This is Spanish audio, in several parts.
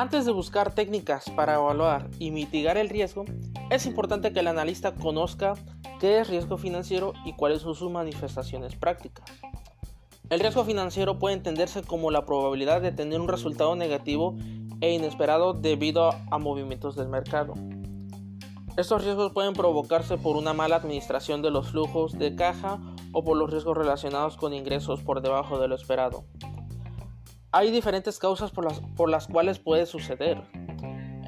Antes de buscar técnicas para evaluar y mitigar el riesgo, es importante que el analista conozca qué es riesgo financiero y cuáles son sus manifestaciones prácticas. El riesgo financiero puede entenderse como la probabilidad de tener un resultado negativo e inesperado debido a movimientos del mercado. Estos riesgos pueden provocarse por una mala administración de los flujos de caja o por los riesgos relacionados con ingresos por debajo de lo esperado. Hay diferentes causas por las, por las cuales puede suceder.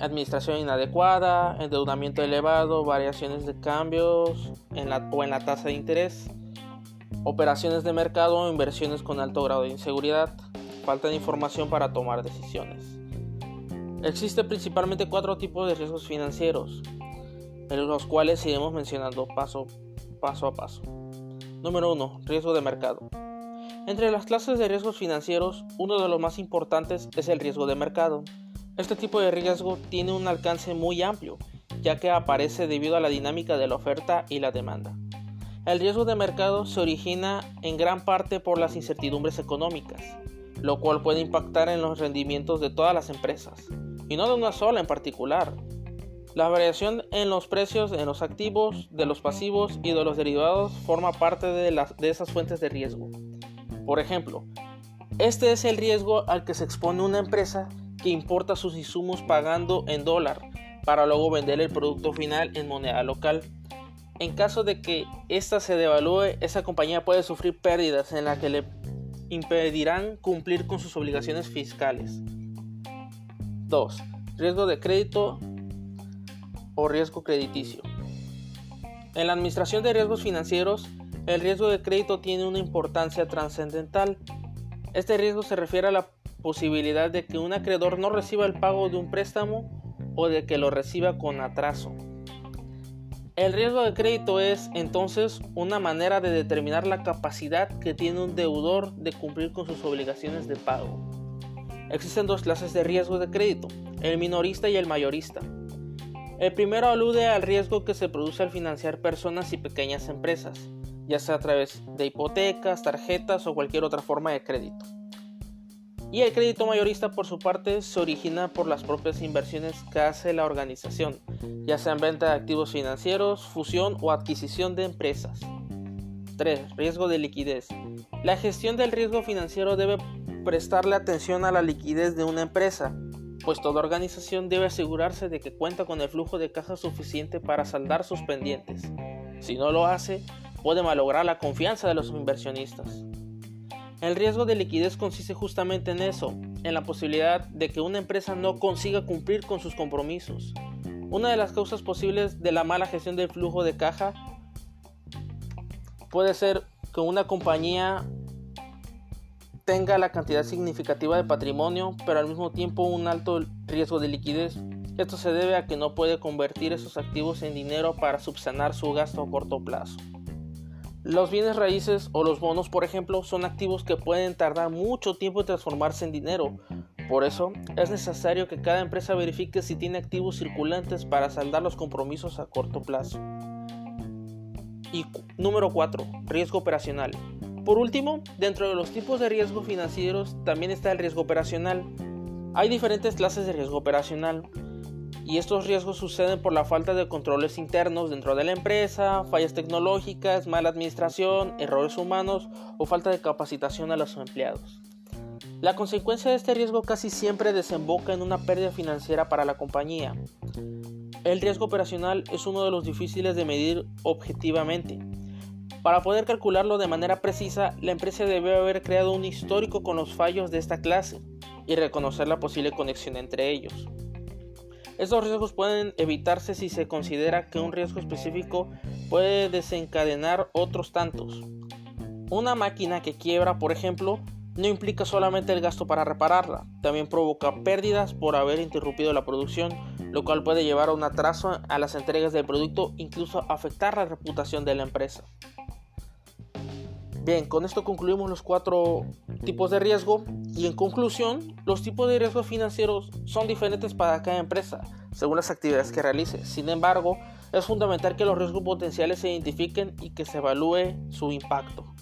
Administración inadecuada, endeudamiento elevado, variaciones de cambios en la, o en la tasa de interés, operaciones de mercado inversiones con alto grado de inseguridad, falta de información para tomar decisiones. Existen principalmente cuatro tipos de riesgos financieros, los cuales iremos mencionando paso, paso a paso. Número 1. Riesgo de mercado. Entre las clases de riesgos financieros, uno de los más importantes es el riesgo de mercado. Este tipo de riesgo tiene un alcance muy amplio, ya que aparece debido a la dinámica de la oferta y la demanda. El riesgo de mercado se origina en gran parte por las incertidumbres económicas, lo cual puede impactar en los rendimientos de todas las empresas, y no de una sola en particular, la variación en los precios en los activos, de los pasivos y de los derivados forma parte de, las, de esas fuentes de riesgo. Por ejemplo, este es el riesgo al que se expone una empresa que importa sus insumos pagando en dólar para luego vender el producto final en moneda local. En caso de que ésta se devalúe, esa compañía puede sufrir pérdidas en las que le impedirán cumplir con sus obligaciones fiscales. 2. Riesgo de crédito o riesgo crediticio. En la administración de riesgos financieros, el riesgo de crédito tiene una importancia trascendental. Este riesgo se refiere a la posibilidad de que un acreedor no reciba el pago de un préstamo o de que lo reciba con atraso. El riesgo de crédito es entonces una manera de determinar la capacidad que tiene un deudor de cumplir con sus obligaciones de pago. Existen dos clases de riesgo de crédito, el minorista y el mayorista. El primero alude al riesgo que se produce al financiar personas y pequeñas empresas, ya sea a través de hipotecas, tarjetas o cualquier otra forma de crédito. Y el crédito mayorista por su parte se origina por las propias inversiones que hace la organización, ya sea en venta de activos financieros, fusión o adquisición de empresas. 3. Riesgo de liquidez. La gestión del riesgo financiero debe prestarle atención a la liquidez de una empresa, pues toda organización debe asegurarse de que cuenta con el flujo de caja suficiente para saldar sus pendientes. Si no lo hace, puede malograr la confianza de los inversionistas. El riesgo de liquidez consiste justamente en eso, en la posibilidad de que una empresa no consiga cumplir con sus compromisos. Una de las causas posibles de la mala gestión del flujo de caja puede ser que una compañía tenga la cantidad significativa de patrimonio, pero al mismo tiempo un alto riesgo de liquidez. Esto se debe a que no puede convertir esos activos en dinero para subsanar su gasto a corto plazo. Los bienes raíces o los bonos, por ejemplo, son activos que pueden tardar mucho tiempo en transformarse en dinero. Por eso, es necesario que cada empresa verifique si tiene activos circulantes para saldar los compromisos a corto plazo. Y número 4. Riesgo operacional. Por último, dentro de los tipos de riesgo financieros también está el riesgo operacional. Hay diferentes clases de riesgo operacional y estos riesgos suceden por la falta de controles internos dentro de la empresa, fallas tecnológicas, mala administración, errores humanos o falta de capacitación a los empleados. La consecuencia de este riesgo casi siempre desemboca en una pérdida financiera para la compañía. El riesgo operacional es uno de los difíciles de medir objetivamente para poder calcularlo de manera precisa, la empresa debe haber creado un histórico con los fallos de esta clase y reconocer la posible conexión entre ellos. Estos riesgos pueden evitarse si se considera que un riesgo específico puede desencadenar otros tantos. Una máquina que quiebra, por ejemplo, no implica solamente el gasto para repararla, también provoca pérdidas por haber interrumpido la producción, lo cual puede llevar a un atraso a las entregas del producto, incluso afectar la reputación de la empresa. Bien, con esto concluimos los cuatro tipos de riesgo y en conclusión, los tipos de riesgos financieros son diferentes para cada empresa según las actividades que realice. Sin embargo, es fundamental que los riesgos potenciales se identifiquen y que se evalúe su impacto.